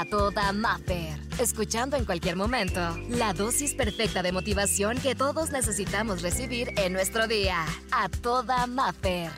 a toda Maffer. Escuchando en cualquier momento la dosis perfecta de motivación que todos necesitamos recibir en nuestro día. A toda Maffer.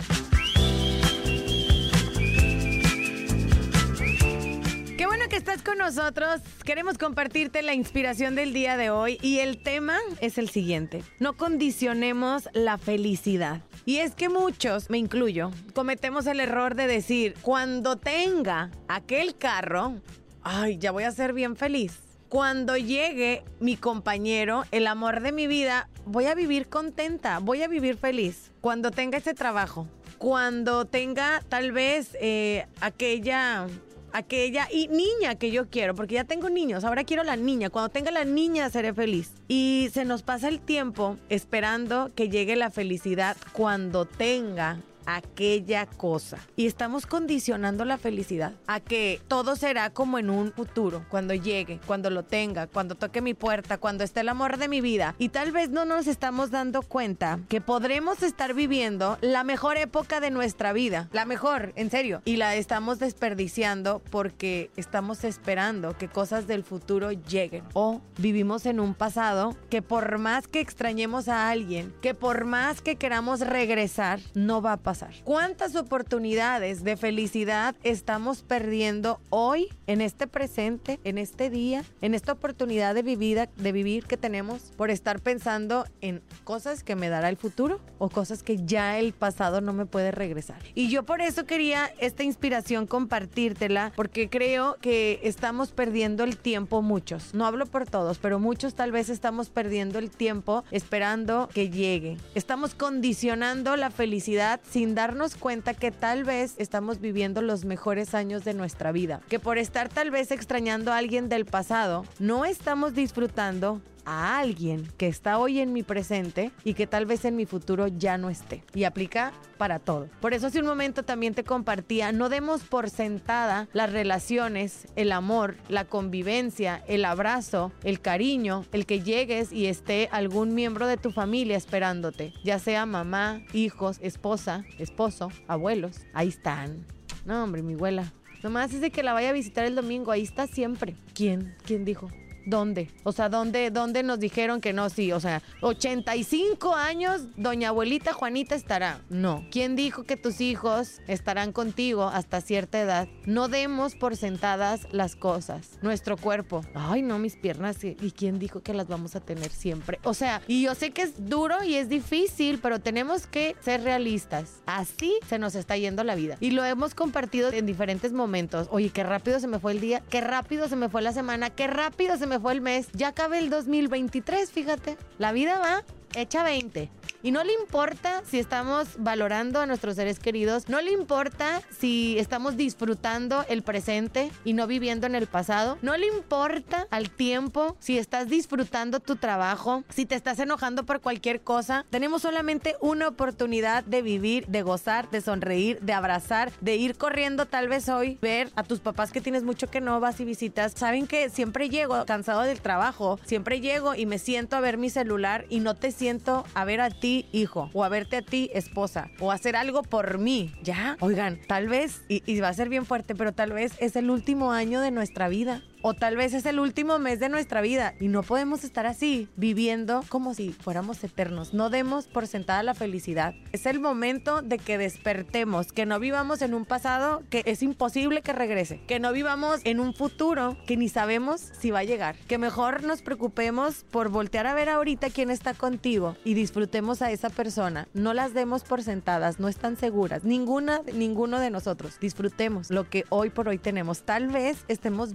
Qué bueno que estás con nosotros. Queremos compartirte la inspiración del día de hoy y el tema es el siguiente. No condicionemos la felicidad. Y es que muchos, me incluyo, cometemos el error de decir, cuando tenga aquel carro, ay, ya voy a ser bien feliz. Cuando llegue mi compañero, el amor de mi vida, voy a vivir contenta, voy a vivir feliz. Cuando tenga ese trabajo, cuando tenga tal vez eh, aquella aquella y niña que yo quiero, porque ya tengo niños, ahora quiero la niña, cuando tenga la niña seré feliz. Y se nos pasa el tiempo esperando que llegue la felicidad cuando tenga aquella cosa. Y estamos condicionando la felicidad a que todo será como en un futuro, cuando llegue, cuando lo tenga, cuando toque mi puerta, cuando esté el amor de mi vida. Y tal vez no nos estamos dando cuenta que podremos estar viviendo la mejor época de nuestra vida. La mejor, en serio. Y la estamos desperdiciando porque estamos esperando que cosas del futuro lleguen. O vivimos en un pasado que por más que extrañemos a alguien, que por más que queramos regresar, no va a pasar ¿Cuántas oportunidades de felicidad estamos perdiendo hoy, en este presente, en este día, en esta oportunidad de vivir, de vivir que tenemos por estar pensando en cosas que me dará el futuro o cosas que ya el pasado no me puede regresar? Y yo por eso quería esta inspiración compartírtela, porque creo que estamos perdiendo el tiempo muchos. No hablo por todos, pero muchos tal vez estamos perdiendo el tiempo esperando que llegue. Estamos condicionando la felicidad sin sin darnos cuenta que tal vez estamos viviendo los mejores años de nuestra vida, que por estar tal vez extrañando a alguien del pasado, no estamos disfrutando a alguien que está hoy en mi presente y que tal vez en mi futuro ya no esté. Y aplica para todo. Por eso hace un momento también te compartía, no demos por sentada las relaciones, el amor, la convivencia, el abrazo, el cariño, el que llegues y esté algún miembro de tu familia esperándote, ya sea mamá, hijos, esposa, esposo, abuelos. Ahí están. No, hombre, mi abuela. Nomás es de que la vaya a visitar el domingo, ahí está siempre. ¿Quién? ¿Quién dijo? ¿Dónde? O sea, ¿dónde, ¿dónde nos dijeron que no? Sí, o sea, 85 años, doña abuelita Juanita estará. No. ¿Quién dijo que tus hijos estarán contigo hasta cierta edad? No demos por sentadas las cosas. Nuestro cuerpo. Ay, no, mis piernas. ¿Y quién dijo que las vamos a tener siempre? O sea, y yo sé que es duro y es difícil, pero tenemos que ser realistas. Así se nos está yendo la vida. Y lo hemos compartido en diferentes momentos. Oye, qué rápido se me fue el día, qué rápido se me fue la semana, qué rápido se me fue el mes. Ya acabé el 2023, fíjate. La vida va hecha 20. Y no le importa si estamos valorando a nuestros seres queridos, no le importa si estamos disfrutando el presente y no viviendo en el pasado, no le importa al tiempo si estás disfrutando tu trabajo, si te estás enojando por cualquier cosa. Tenemos solamente una oportunidad de vivir, de gozar, de sonreír, de abrazar, de ir corriendo tal vez hoy, ver a tus papás que tienes mucho que no vas y visitas. Saben que siempre llego cansado del trabajo, siempre llego y me siento a ver mi celular y no te siento a ver a ti hijo, o a verte a ti, esposa, o hacer algo por mí. Ya, oigan, tal vez, y, y va a ser bien fuerte, pero tal vez es el último año de nuestra vida o tal vez es el último mes de nuestra vida y no podemos estar así, viviendo como si fuéramos eternos. No demos por sentada la felicidad. Es el momento de que despertemos, que no vivamos en un pasado que es imposible que regrese, que no vivamos en un futuro que ni sabemos si va a llegar, que mejor nos preocupemos por voltear a ver ahorita quién está contigo y disfrutemos a esa persona. No las demos por sentadas, no están seguras, ninguna, ninguno de nosotros. Disfrutemos lo que hoy por hoy tenemos. Tal vez estemos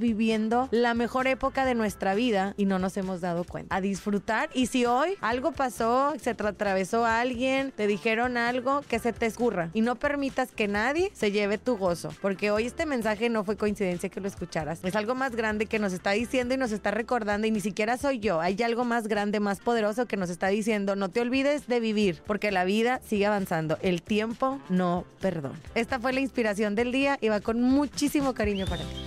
la mejor época de nuestra vida y no nos hemos dado cuenta. A disfrutar y si hoy algo pasó, se atravesó a alguien, te dijeron algo, que se te escurra y no permitas que nadie se lleve tu gozo, porque hoy este mensaje no fue coincidencia que lo escucharas. Es algo más grande que nos está diciendo y nos está recordando y ni siquiera soy yo. Hay algo más grande, más poderoso que nos está diciendo, no te olvides de vivir, porque la vida sigue avanzando. El tiempo no perdona. Esta fue la inspiración del día y va con muchísimo cariño para ti.